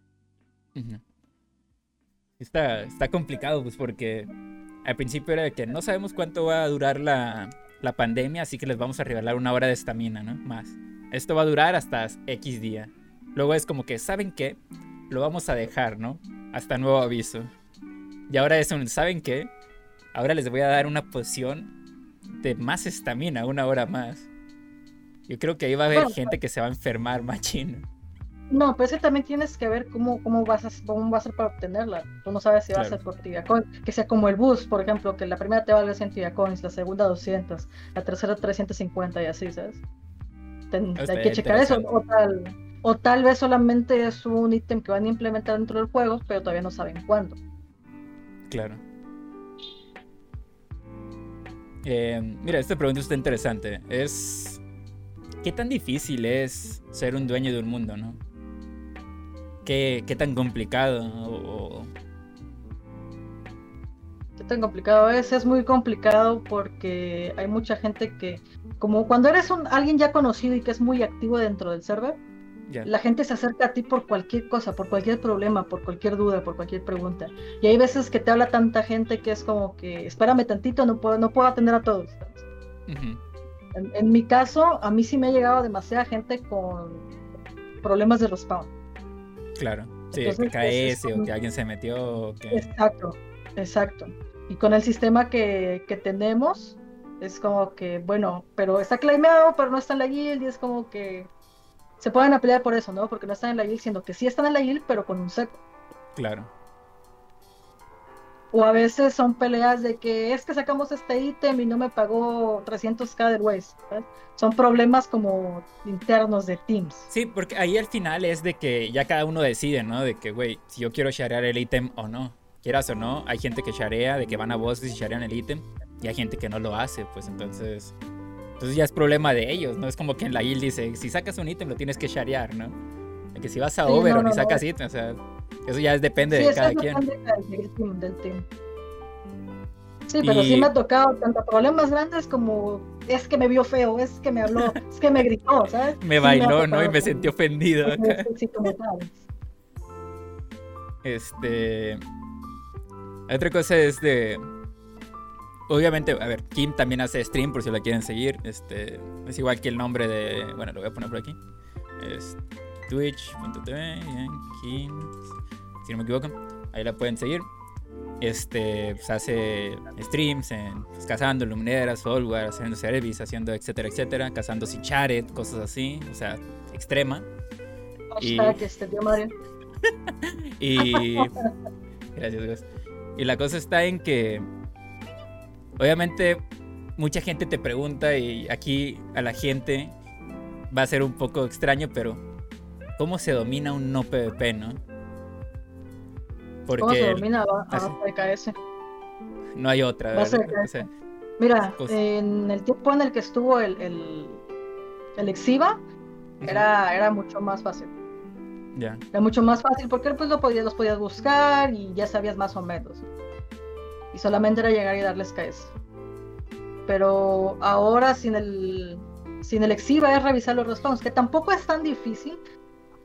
Está, está complicado, pues porque al principio era de que no sabemos cuánto va a durar la, la pandemia, así que les vamos a regalar una hora de estamina, ¿no? Más. Esto va a durar hasta X día. Luego es como que, ¿saben qué? Lo vamos a dejar, ¿no? Hasta nuevo aviso. Y ahora es un, ¿saben qué? Ahora les voy a dar una poción de más estamina, una hora más. Yo creo que ahí va a haber gente que se va a enfermar, machín. No, pero es que también tienes que ver cómo, cómo, vas a, cómo va a ser para obtenerla. Tú no sabes si va a ser por Tibia Que sea como el bus, por ejemplo, que la primera te valga 100 Tibia Coins, la segunda 200, la tercera 350 y así, ¿sabes? hay que checar eso. O tal, o tal vez solamente es un ítem que van a implementar dentro del juego, pero todavía no saben cuándo. Claro. Eh, mira, esta pregunta está interesante. Es. ¿Qué tan difícil es ser un dueño de un mundo, no? ¿Qué, tan complicado? ¿Qué tan complicado es? Es muy complicado porque hay mucha gente que, como cuando eres un, alguien ya conocido y que es muy activo dentro del server, la gente se acerca a ti por cualquier cosa, por cualquier problema, por cualquier duda, por cualquier pregunta. Y hay veces que te habla tanta gente que es como que, espérame tantito, no puedo, no puedo atender a todos. en, en, mi caso, a mí sí me ha llegado demasiada gente con problemas de respawn. Claro, sí, que KS o que alguien se metió. Exacto, exacto. Y con el sistema que, que, tenemos, es como que, bueno, pero está claimeado, pero no está en la guild, y es como que se pueden pelear por eso, ¿no? Porque no están en la guild, sino que sí están en la guild, pero con un seco. Claro. O a veces son peleas de que es que sacamos este ítem y no me pagó 300k de Waste. Son problemas como internos de teams. Sí, porque ahí al final es de que ya cada uno decide, ¿no? De que, güey, si yo quiero sharear el ítem o no. Quieras o no, hay gente que sharea, de que van a bosses y sharean el ítem. Y hay gente que no lo hace, pues entonces... Entonces ya es problema de ellos, ¿no? Es como que en la guild dice, si sacas un ítem lo tienes que sharear, ¿no? De que si vas a over o sacas ítem, o sea... Eso ya es, depende de cada quien. Sí, pero sí me ha tocado tanto problemas grandes como es que me vio feo, es que me habló, es que me gritó, ¿sabes? Me bailó, ¿no? Y me sentí ofendido. Este. Otra cosa es de. Obviamente, a ver, Kim también hace stream por si la quieren seguir. Este. Es igual que el nombre de. Bueno, lo voy a poner por aquí. Es twitch.tv, Kim si no me equivoco. Ahí la pueden seguir. Este, pues hace streams en, pues, cazando lumineras, software, haciendo service, haciendo etcétera, etcétera, cazando charet, cosas así, o sea, extrema. Y... que este Mario. y... Gracias, Dios. Y la cosa está en que, obviamente, mucha gente te pregunta y aquí a la gente va a ser un poco extraño, pero ¿cómo se domina un no PvP, no? Porque ¿Cómo se domina a KS? No hay otra. Mira, en el tiempo en el que estuvo el, el, el Exiva, Era, era mucho más fácil. Ya. Era mucho más fácil porque pues lo podías, los podías buscar y ya sabías más o menos. Y solamente era llegar y darles KS. Pero ahora sin el sin el exiva es revisar los respawns, que tampoco es tan difícil.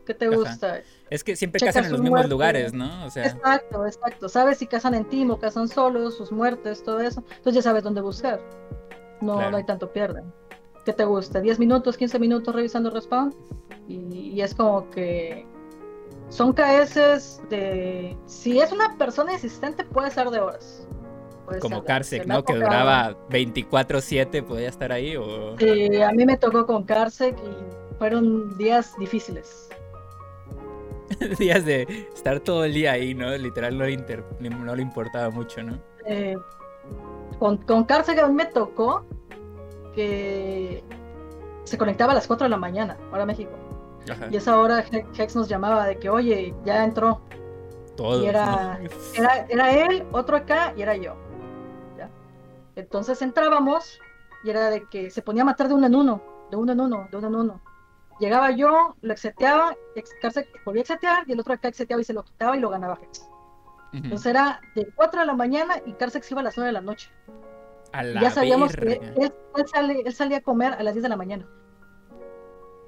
¿Qué te gusta? Es que siempre cazan en los mismos lugares, ¿no? Exacto, exacto. Sabes si cazan en team o cazan solos, sus muertes, todo eso. Entonces ya sabes dónde buscar. No, no hay tanto pierden. ¿Qué te gusta? ¿10 minutos, 15 minutos revisando respawn? Y, es como que son KS de... Si es una persona existente puede ser de horas. Como Karsek, ¿no? Que duraba 24-7, podía estar ahí o... Sí, a mí me tocó con Karsek y fueron días difíciles. días de estar todo el día ahí, ¿no? Literal no le, no le importaba mucho, ¿no? Eh, con, con a mí me tocó que se conectaba a las 4 de la mañana, hora México. Y esa hora Hex nos llamaba de que, oye, ya entró. Todo. Y era, era, era, él, otro acá y era yo. Entonces entrábamos y era de que se ponía a matar de uno en uno, de uno en uno, de uno en uno. Llegaba yo, lo exeteaba, volvía a exetear y el otro acá exeteaba y se lo quitaba y lo ganaba Hex. Entonces era de 4 de la mañana y Carsex iba a las 9 de la noche. ya sabíamos que él, él, salía a comer a las 10 de la mañana.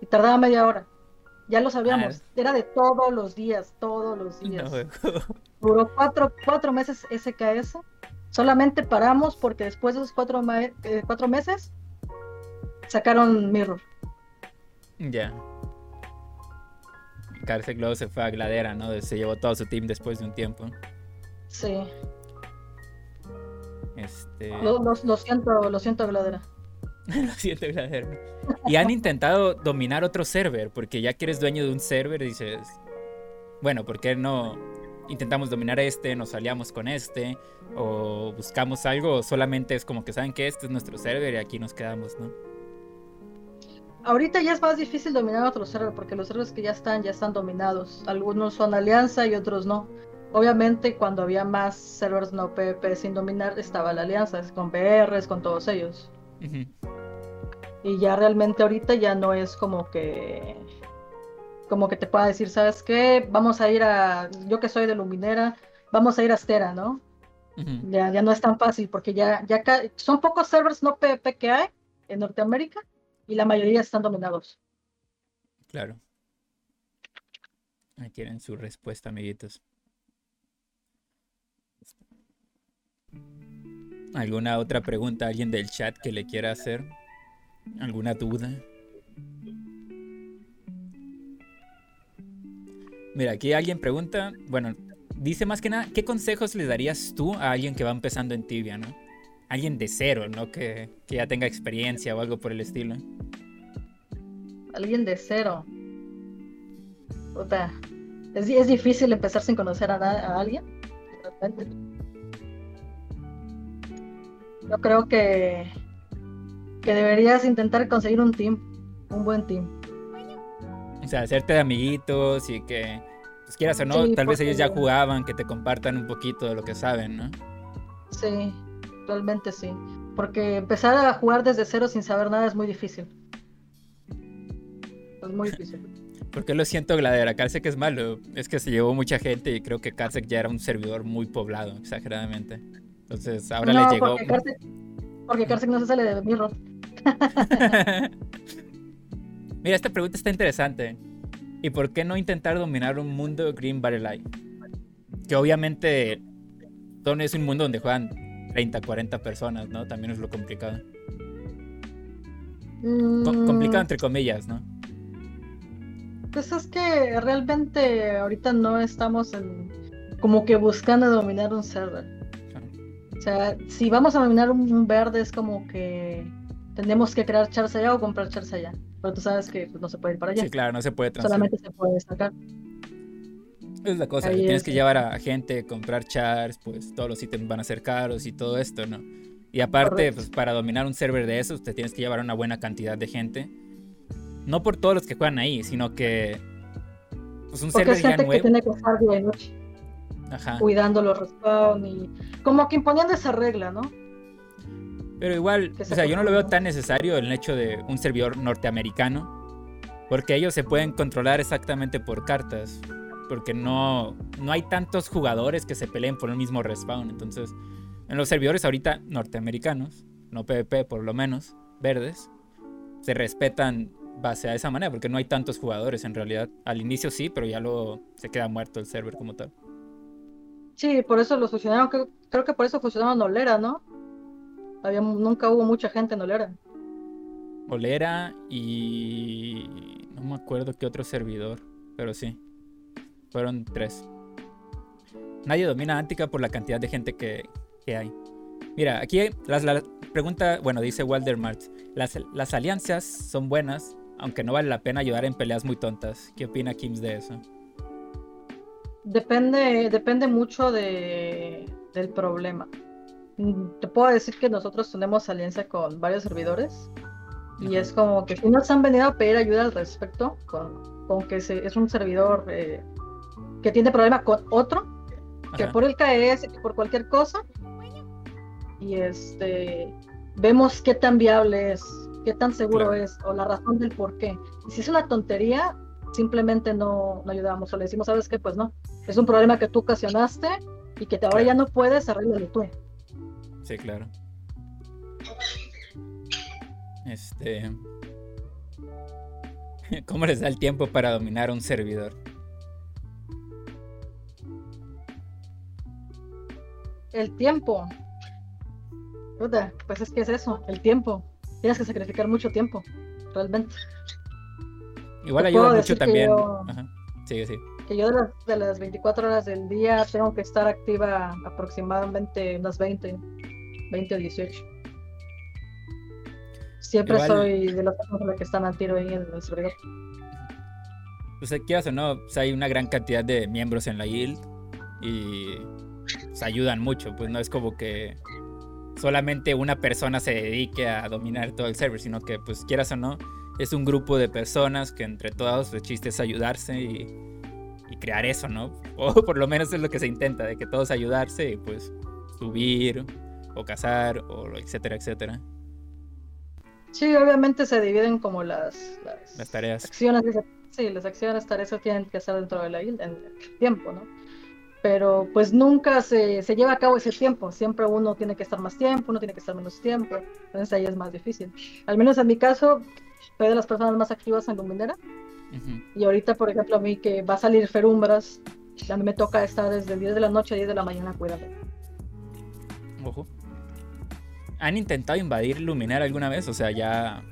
Y tardaba media hora. Ya lo sabíamos. Ah. Era de todos los días, todos los días. Duró cuatro, cuatro meses SKS. Solamente paramos porque después de esos cuatro, eh, cuatro meses sacaron Mirror. Ya. Carce luego se fue a Gladera, ¿no? Se llevó todo su team después de un tiempo. Sí. Este... Lo, siento, lo siento, Gladera. lo siento, Gladera. Y han intentado dominar otro server, porque ya que eres dueño de un server, dices, bueno, ¿por qué no intentamos dominar este, nos aliamos con este, o buscamos algo, solamente es como que saben que este es nuestro server y aquí nos quedamos, ¿no? Ahorita ya es más difícil dominar otro server porque los servers que ya están, ya están dominados. Algunos son alianza y otros no. Obviamente cuando había más servers no PvP sin dominar estaba la alianza, con PRs, con todos ellos. Y ya realmente ahorita ya no es como que como que te pueda decir, ¿sabes qué? Vamos a ir a, yo que soy de Luminera, vamos a ir a Astera, ¿no? ya, ya no es tan fácil porque ya, ya son pocos servers no PvP que hay en Norteamérica y la mayoría están dominados. Claro. Ahí tienen su respuesta, amiguitos. ¿Alguna otra pregunta alguien del chat que le quiera hacer? ¿Alguna duda? Mira, aquí alguien pregunta, bueno, dice más que nada, ¿qué consejos le darías tú a alguien que va empezando en tibia, no? Alguien de cero, ¿no? Que, ya tenga experiencia o algo por el estilo. Alguien de cero. Puta. Es, es difícil empezar sin conocer a, a alguien. Yo creo que, que deberías intentar conseguir un team, un buen team. O sea, hacerte de amiguitos y que, pues quieras o no, tal vez ellos ya jugaban, que te compartan un poquito de lo que saben, ¿no? Sí, realmente sí. Porque empezar a jugar desde cero sin saber nada es muy difícil. Es muy difícil. ¿Por qué lo siento, Gladera? Karsek es malo. Es que se llevó mucha gente y creo que Karsek ya era un servidor muy poblado, exageradamente. Entonces ahora le llegó. Porque Karsek, no se sale de Mirror. Mira, esta pregunta está interesante. ¿Y por qué no intentar dominar un mundo Green Battle Que obviamente no es un mundo donde juegan 30, 40 personas, ¿no? También es lo complicado. Mm. complicado entre comillas, ¿no? Pues es que realmente ahorita no estamos en como que buscando dominar un server. O sea, si vamos a dominar un verde es como que tenemos que crear chars allá o comprar chars allá. Pero tú sabes que pues, no se puede ir para allá. Sí, claro, no se puede transferir. Solamente se puede destacar. Es la cosa, que tienes que llevar a gente, comprar chars, pues todos los ítems van a ser caros y todo esto, ¿no? Y aparte, pues para dominar un server de esos, te tienes que llevar a una buena cantidad de gente. No por todos los que juegan ahí, sino que pues un server ya nuevo. Que tiene que estar de noche. Ajá. Cuidando los respawn y como que imponiendo esa regla, ¿no? Pero igual, o sea, yo no lo veo tan necesario el hecho de un servidor norteamericano. Porque ellos se pueden controlar exactamente por cartas. Porque no, no hay tantos jugadores que se peleen por el mismo respawn. Entonces, en los servidores ahorita norteamericanos, no PvP por lo menos, verdes, se respetan base a esa manera, porque no hay tantos jugadores en realidad. Al inicio sí, pero ya luego se queda muerto el server como tal. Sí, por eso los fusionaron, creo, que por eso fusionaron Olera, ¿no? Había, nunca hubo mucha gente en Olera. Olera y... no me acuerdo qué otro servidor, pero sí. Fueron tres. Nadie domina Antica por la cantidad de gente que, hay. Mira, aquí las, la pregunta, bueno, dice Martz, las, las alianzas son buenas, aunque no vale la pena ayudar en peleas muy tontas. ¿Qué opina Kims de eso? Depende, depende mucho de, del problema. Mm, te puedo decir que nosotros tenemos alianza con varios servidores y es como que si nos han venido a pedir ayuda al respecto, con, con que es un servidor eh, que tiene problema con otro, que por el KS, que por cualquier cosa, y este vemos qué tan viable es qué tan seguro es o la razón del por qué. Y si es una tontería, simplemente no, no ayudamos o le decimos, ¿sabes qué? Pues no, es un problema que tú ocasionaste y que ahora ya no puedes, arreglarlo tú. Sí, claro. Este. ¿Cómo les da el tiempo para dominar un servidor? El tiempo. pues es que es eso, el tiempo tienes que sacrificar mucho tiempo, realmente. Igual ayuda mucho también. Sí, sí. Que yo de las, de las 24 horas del día tengo que estar activa aproximadamente unas 20, 20 o 18. Siempre soy de las personas que están al tiro ahí en el servidor. Pues quieras o no, hay una gran cantidad de miembros en la guild y se ayudan mucho, pues no es como que solamente una persona se dedique a dominar todo el server, sino que pues quieras o no, es un grupo de personas que entre todos el chiste es ayudarse y, crear eso, ¿no? O por lo menos es lo que se intenta, de que todos ayudarse y pues subir o cazar o etcétera, etcétera. Sí, obviamente se dividen como las, las, tareas. Acciones, sí, las acciones, tareas tienen que estar dentro de la guild en el tiempo, ¿no? pero pues nunca se, se, lleva a cabo ese tiempo. Siempre uno tiene que estar más tiempo, uno tiene que estar menos tiempo. Entonces ahí es más difícil. Al menos en mi caso, soy de las personas más activas en Luminera. Y ahorita, por ejemplo, a mí que va a salir Ferumbras, a mí me toca estar desde 10 de la noche a 10 de la mañana cuidando. Ojo. ¿Han intentado invadir Luminera alguna vez? O sea, ya.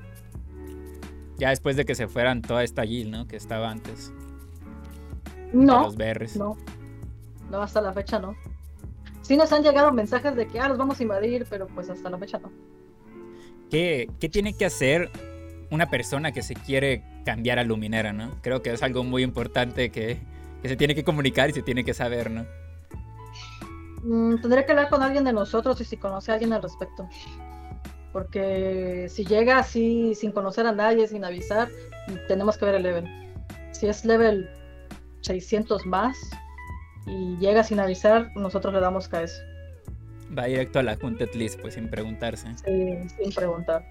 Ya después de que se fueran toda esta guild, ¿no? Que estaba antes. No. Los BRs. No. No, hasta la fecha no. Sí nos han llegado mensajes de que, ah, los vamos a invadir, pero pues hasta la fecha no. ¿Qué, qué tiene que hacer una persona que se quiere cambiar a Luminera, no? Creo que es algo muy importante que, que se tiene que comunicar y se tiene que saber, ¿no? Mm, tendría que hablar con alguien de nosotros y si conoce a alguien al respecto. Porque si llega así sin conocer a nadie, sin avisar, tenemos que ver el level. Si es level 600 más, y llega sin avisar, nosotros le damos KS. Va directo a la Hunted List, pues sin preguntarse. Sí, sin preguntar.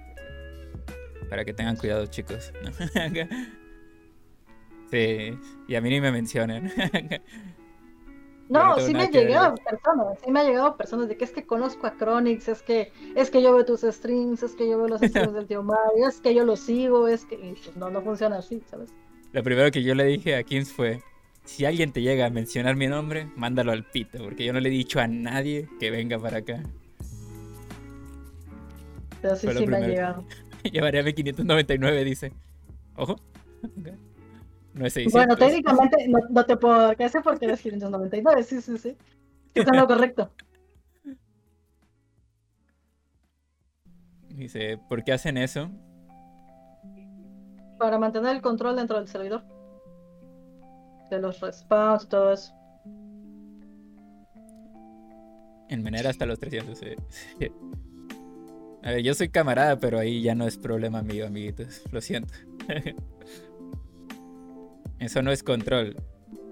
Para que tengan cuidado, chicos. sí, y a mí ni me mencionan. No, sí me han llegado personas, sí me han llegado personas de que es que conozco a Chronix, es que es que yo veo tus streams, es que yo veo los streams del tío Mario, es que yo lo sigo, es que pues, no, no funciona así, ¿sabes? Lo primero que yo le dije a Kings fue, si alguien te llega a mencionar mi nombre, mándalo al pito, porque yo no le he dicho a nadie que venga para acá. Pero sí, sí me ha llegado. Llevaré a 599, dice. Ojo. No es 600. Bueno, técnicamente no, te puedo dar ese porque eres 599, sí, sí, sí. Está lo correcto. Dice, ¿por qué hacen eso? Para mantener el control dentro del servidor de los respawns, todo eso. En Menera hasta los 300. A ver, yo soy camarada, pero ahí ya no es problema mío, amiguitos. Lo siento. Eso no es control.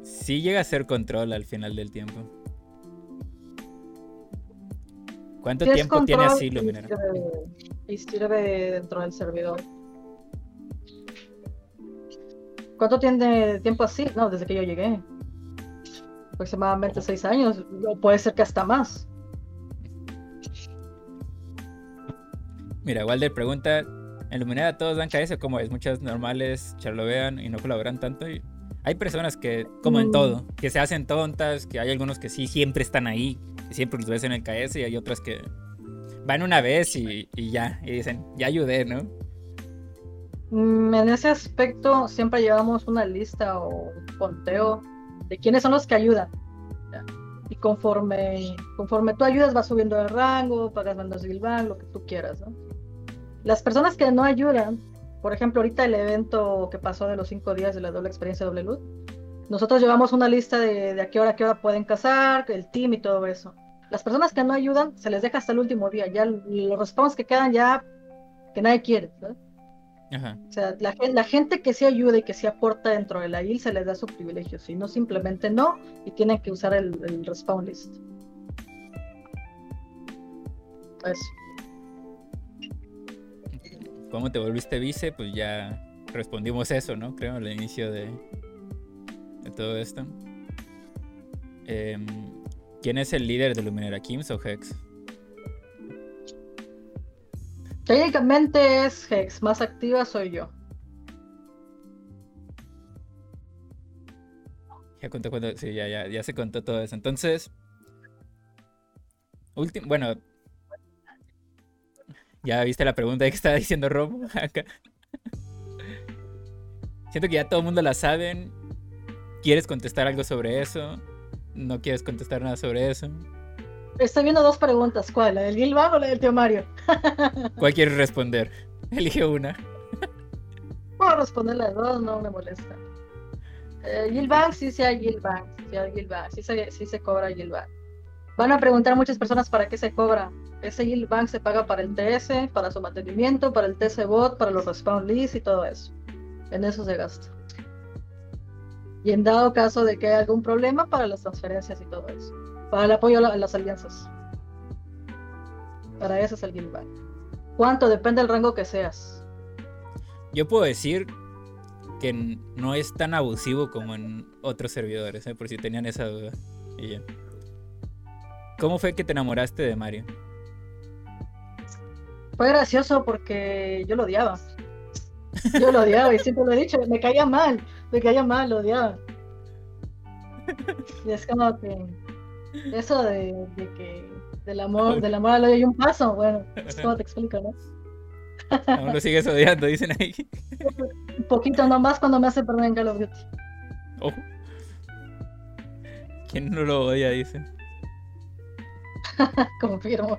Sí llega a ser control al final del tiempo. ¿Cuánto tiempo tiene así Luminera? Y sirve dentro del servidor. ¿Cuánto tiene tiempo así? No, desde que yo llegué. Aproximadamente seis años, o puede ser que hasta más. Mira, Walder pregunta, en Luminera todos dan KS como es, muchas normales charlovean y no colaboran tanto. Y hay personas que, como en mm. todo, que se hacen tontas, que hay algunos que sí siempre están ahí, que siempre los ves en el KS y hay otras que van una vez y, y ya, y dicen, ya ayudé, ¿no? Mm, en ese aspecto siempre llevamos una lista o conteo de quiénes son los que ayudan. Y conforme, conforme tú ayudas vas subiendo de rango, pagas de Gilvan, lo que tú quieras. Las personas que no ayudan, por ejemplo, ahorita el evento que pasó de los cinco días de la doble experiencia doble luz, nosotros llevamos una lista de, de a qué hora, a qué hora pueden cazar, el team y todo eso. Las personas que no ayudan se les deja hasta el último día, ya los respawns que quedan ya que nadie quiere. O sea, la, gente que se ayuda y que se aporta dentro de la IL se les da su privilegio, si no simplemente no, y tienen que usar el, respawn list. Eso. ¿Cómo te volviste vice? Pues ya respondimos eso, ¿no? Creo al inicio de, de todo esto. Em, ¿Quién es el líder de Luminera, Kims o Hex? Técnicamente es Hex, más activa soy yo. Ya contó cuando. Sí, ya, ya, ya se contó todo eso. Entonces. Último. Bueno. Ya viste la pregunta que estaba diciendo Rob acá. Siento que ya todo el mundo la saben. ¿Quieres contestar algo sobre eso? ¿No quieres contestar nada sobre eso? Estoy viendo dos preguntas. ¿Cuál? ¿La del Gilbang o la del tío Mario? ¿Cuál quieres responder? Elige una. Puedo responder las dos, no me molesta. Eh, sí, hay Gilbang. Sí Gilbang. Sí se, sí se cobra Gilbang. Van a preguntar muchas personas para qué se cobra. Ese Gilbang se paga para el TS, para su mantenimiento, para el TS bot, para los respawn lists y todo eso. En eso se gasta. Y en dado caso de que haya algún problema, para las transferencias y todo eso para el apoyo a las alianzas. Para eso es el Gilbert. ¿Cuánto? Depende del rango que seas. Yo puedo decir que no es tan abusivo como en otros servidores, ¿eh? por si tenían esa duda. ¿Cómo fue que te enamoraste de Mario? Fue gracioso porque yo lo odiaba. Yo lo odiaba y siempre lo he dicho, me caía mal, me caía mal, lo odiaba. Y es como que eso de, que del amor, del amor al odio hay un paso, bueno, ¿cómo te explico, no? Aún lo sigues odiando, dicen ahí. Un poquito nomás cuando me hace perder en Call of Duty. Oh. ¿Quién no lo odia? Dicen. Confirmo.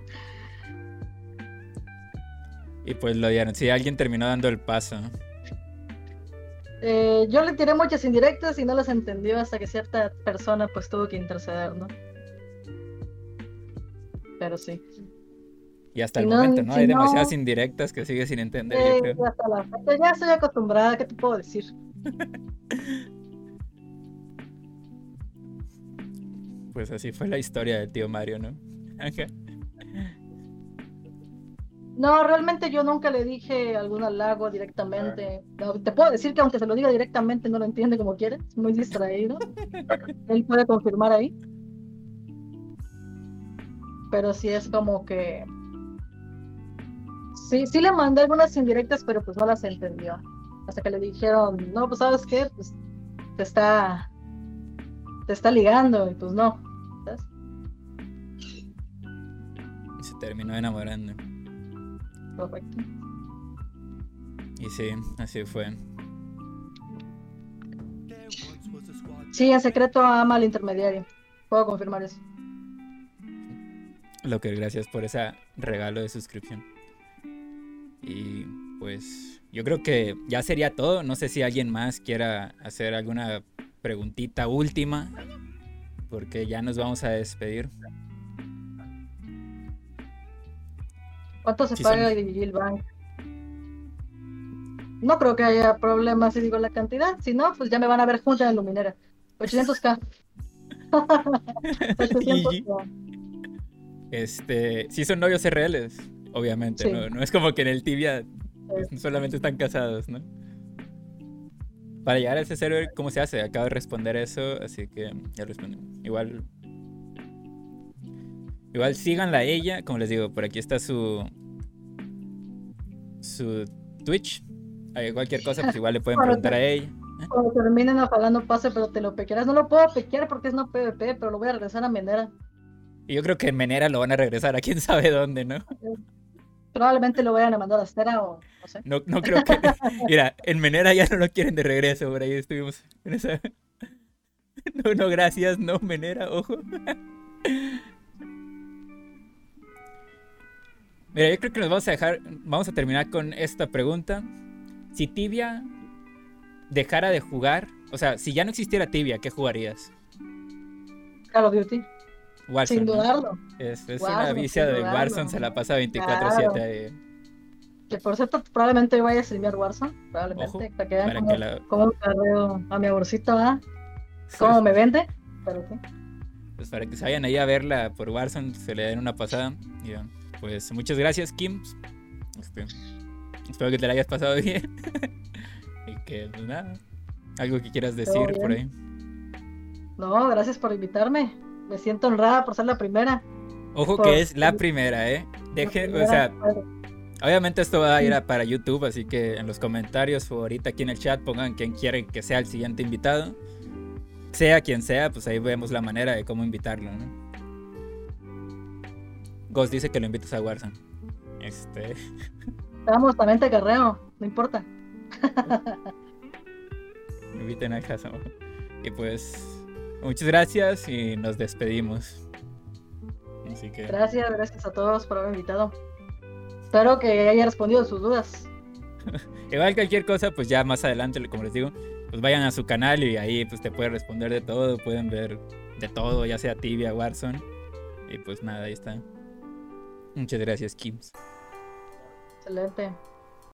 Y pues lo odiaron. Si alguien terminó dando el paso. Eh, yo le tiré muchas indirectas y no las entendió hasta que cierta persona pues tuvo que interceder, ¿no? pero sí. Y hasta el momento, ¿no? Hay demasiadas indirectas que sigue sin entender. yo creo. Hasta la ya estoy acostumbrada, ¿qué te puedo decir? pues así fue la historia del tío Mario, ¿no? No, realmente yo nunca le dije algún halago directamente. te puedo decir que aunque se lo diga directamente no lo entiende como quiere, es muy distraído. Él puede confirmar ahí pero sí es como que sí, sí le mandé algunas indirectas, pero pues no las entendió. Hasta que le dijeron, no, pues sabes qué, pues te está, te está ligando, y pues no. Y se terminó enamorando. Perfecto. Y sí, así fue. Sí, en secreto ama al intermediario. Puedo confirmar eso. Lo que gracias por ese regalo de suscripción. Y pues yo creo que ya sería todo. No sé si alguien más quiera hacer alguna preguntita última. Porque ya nos vamos a despedir. ¿Cuánto se paga el Bank? No creo que haya problemas si digo la cantidad. Si no, pues ya me van a ver juntos en Luminera. 800k. 800k. Este, sí son novios reales, obviamente, ¿no? No es como que en el tibia solamente están casados, ¿no? para llegar a ese server, ¿cómo se hace? Acabo de responder eso, así que ya respondí. Igual. Igual síganla a ella, como les digo, por aquí está su. su Twitch. Hay cualquier cosa, pues igual le pueden preguntar a ella. Cuando terminen apagando pase, pero te lo pequearás. No lo puedo pequear porque es no PvP, pero lo voy a regresar a Menera. Y yo creo que en Menera lo van a regresar a quién sabe dónde, ¿no? Probablemente lo vayan a mandar a Stera o no sé. No, no creo que. Mira, en Menera ya no lo quieren de regreso, por ahí estuvimos en esa. No, no, gracias, no, Menera, ojo. Mira, yo creo que nos vamos a dejar. Vamos a terminar con esta pregunta. Si Tibia dejara de jugar, o sea, si ya no existiera Tibia, ¿qué jugarías? Call of Duty. Warzone, Sin dudarlo. Es, una vicia de Warzone, se la pasa 24-7 ahí. Que por cierto, probablemente vaya a streamear Warzone, probablemente, para que vean cómo, carreo a mi aborcito, ¿ah? Cómo me vende, pero sí. Pues para que se vayan ahí a verla por Warzone, se le den una pasada. Y, pues muchas gracias, Kim. Este, espero que te la hayas pasado bien. y que, pues nada, algo que quieras decir por ahí. No, gracias por invitarme. Me siento honrada por ser la primera. Ojo que es la primera, ¿eh? Deje, o sea, obviamente esto va a ir para YouTube, así que en los comentarios o ahorita aquí en el chat pongan quién quieren que sea el siguiente invitado. Sea quien sea, pues ahí vemos la manera de cómo invitarlo, ¿no? Ghost dice que lo invites a Warzone. Este. Vamos, también te carreo, no importa. Me inviten a casa. Y pues, muchas gracias y nos despedimos. Así que... Gracias, gracias a todos por haberme invitado. Espero que haya respondido sus dudas. Igual cualquier cosa, pues ya más adelante, como les digo, pues vayan a su canal y ahí pues te puede responder de todo, pueden ver de todo, ya sea Tibia, Warzone. Y pues nada, ahí está. Muchas gracias, Kims. Excelente.